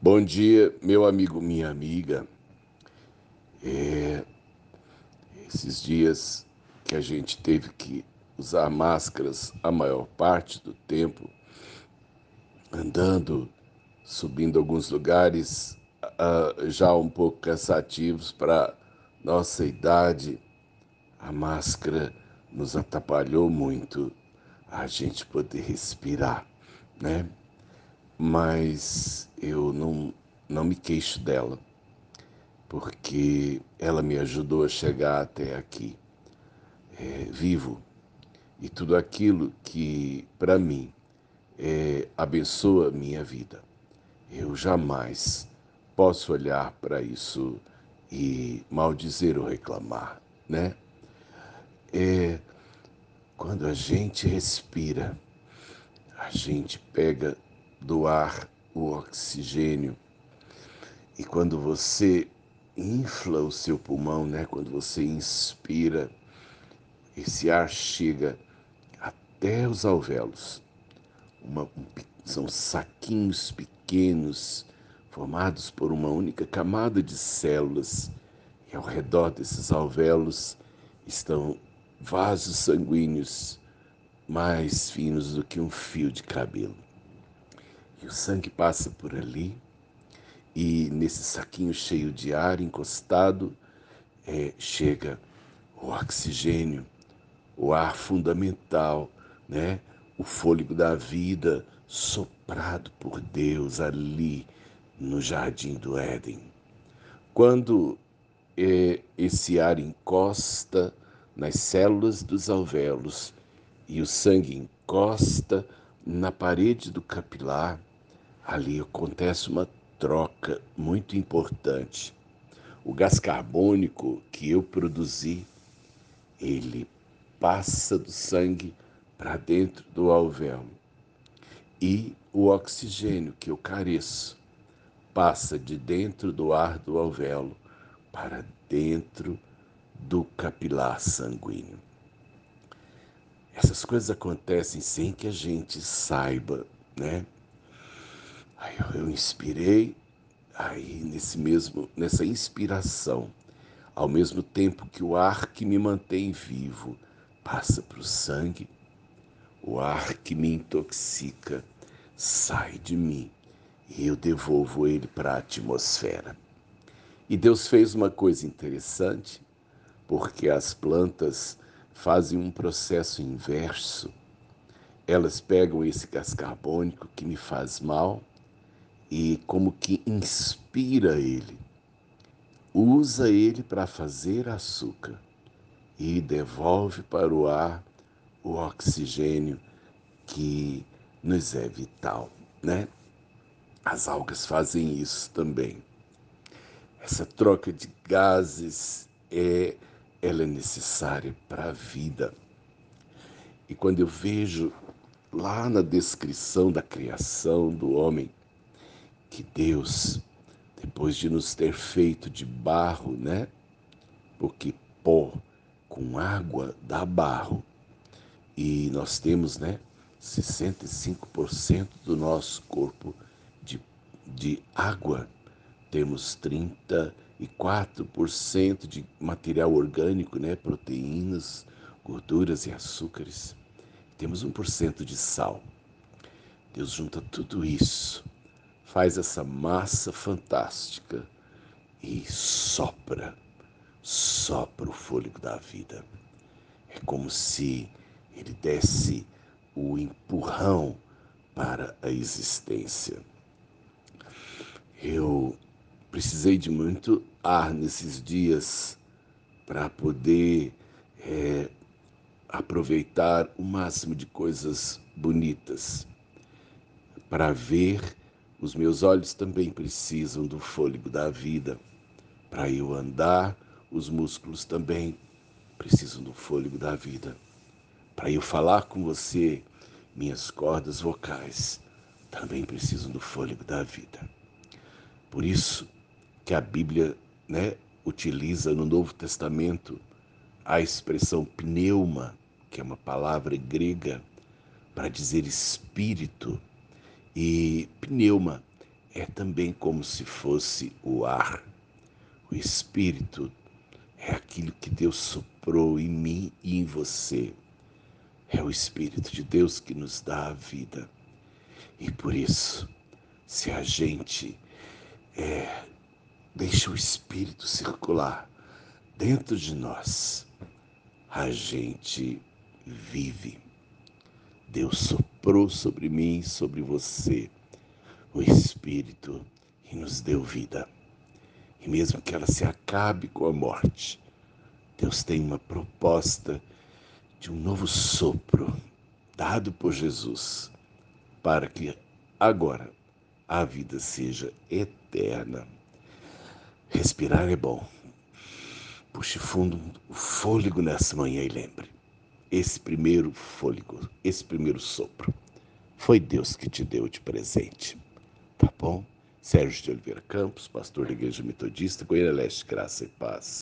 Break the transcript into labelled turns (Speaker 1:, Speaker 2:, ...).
Speaker 1: Bom dia, meu amigo, minha amiga. É, esses dias que a gente teve que usar máscaras a maior parte do tempo, andando, subindo alguns lugares uh, já um pouco cansativos para nossa idade, a máscara nos atrapalhou muito a gente poder respirar, né? Mas eu não, não me queixo dela, porque ela me ajudou a chegar até aqui, é, vivo. E tudo aquilo que, para mim, é, abençoa minha vida. Eu jamais posso olhar para isso e maldizer ou reclamar, né? É, quando a gente respira, a gente pega do ar o oxigênio e quando você infla o seu pulmão, né? Quando você inspira, esse ar chega até os alvéolos. Uma, um, são saquinhos pequenos formados por uma única camada de células e ao redor desses alvéolos estão vasos sanguíneos mais finos do que um fio de cabelo. O sangue passa por ali e nesse saquinho cheio de ar encostado é, chega o oxigênio, o ar fundamental, né? o fôlego da vida soprado por Deus ali no jardim do Éden. Quando é, esse ar encosta nas células dos alvéolos e o sangue encosta na parede do capilar, ali acontece uma troca muito importante. O gás carbônico que eu produzi, ele passa do sangue para dentro do alvéolo. E o oxigênio que eu careço passa de dentro do ar do alvéolo para dentro do capilar sanguíneo. Essas coisas acontecem sem que a gente saiba, né? Eu inspirei, aí nesse mesmo, nessa inspiração, ao mesmo tempo que o ar que me mantém vivo passa para o sangue, o ar que me intoxica sai de mim e eu devolvo ele para a atmosfera. E Deus fez uma coisa interessante porque as plantas fazem um processo inverso. Elas pegam esse gás carbônico que me faz mal e, como que inspira ele, usa ele para fazer açúcar e devolve para o ar o oxigênio que nos é vital, né? As algas fazem isso também. Essa troca de gases é ela é necessária para a vida. E quando eu vejo lá na descrição da criação do homem, que Deus, depois de nos ter feito de barro, né? Porque pó com água dá barro. E nós temos, né? 65% do nosso corpo de, de água. Temos 30 e 4% de material orgânico, né, proteínas, gorduras e açúcares. Temos 1% de sal. Deus junta tudo isso, faz essa massa fantástica e sopra, sopra o fôlego da vida. É como se ele desse o empurrão para a existência. Eu precisei de muito ar nesses dias para poder é, aproveitar o máximo de coisas bonitas. Para ver, os meus olhos também precisam do fôlego da vida. Para eu andar, os músculos também precisam do fôlego da vida. Para eu falar com você, minhas cordas vocais também precisam do fôlego da vida. Por isso, que a Bíblia né, utiliza no Novo Testamento a expressão pneuma, que é uma palavra grega para dizer espírito. E pneuma é também como se fosse o ar. O Espírito é aquilo que Deus soprou em mim e em você. É o Espírito de Deus que nos dá a vida. E por isso, se a gente é, deixa o Espírito circular dentro de nós, a gente vive. Deus soprou sobre mim, sobre você, o Espírito e nos deu vida. E mesmo que ela se acabe com a morte, Deus tem uma proposta de um novo sopro dado por Jesus para que agora a vida seja eterna. Respirar é bom. Puxe fundo o fôlego nessa manhã e lembre: esse primeiro fôlego, esse primeiro sopro, foi Deus que te deu de presente. Tá bom? Sérgio de Oliveira Campos, pastor da Igreja Metodista, Goiânia Leste, Graça e Paz.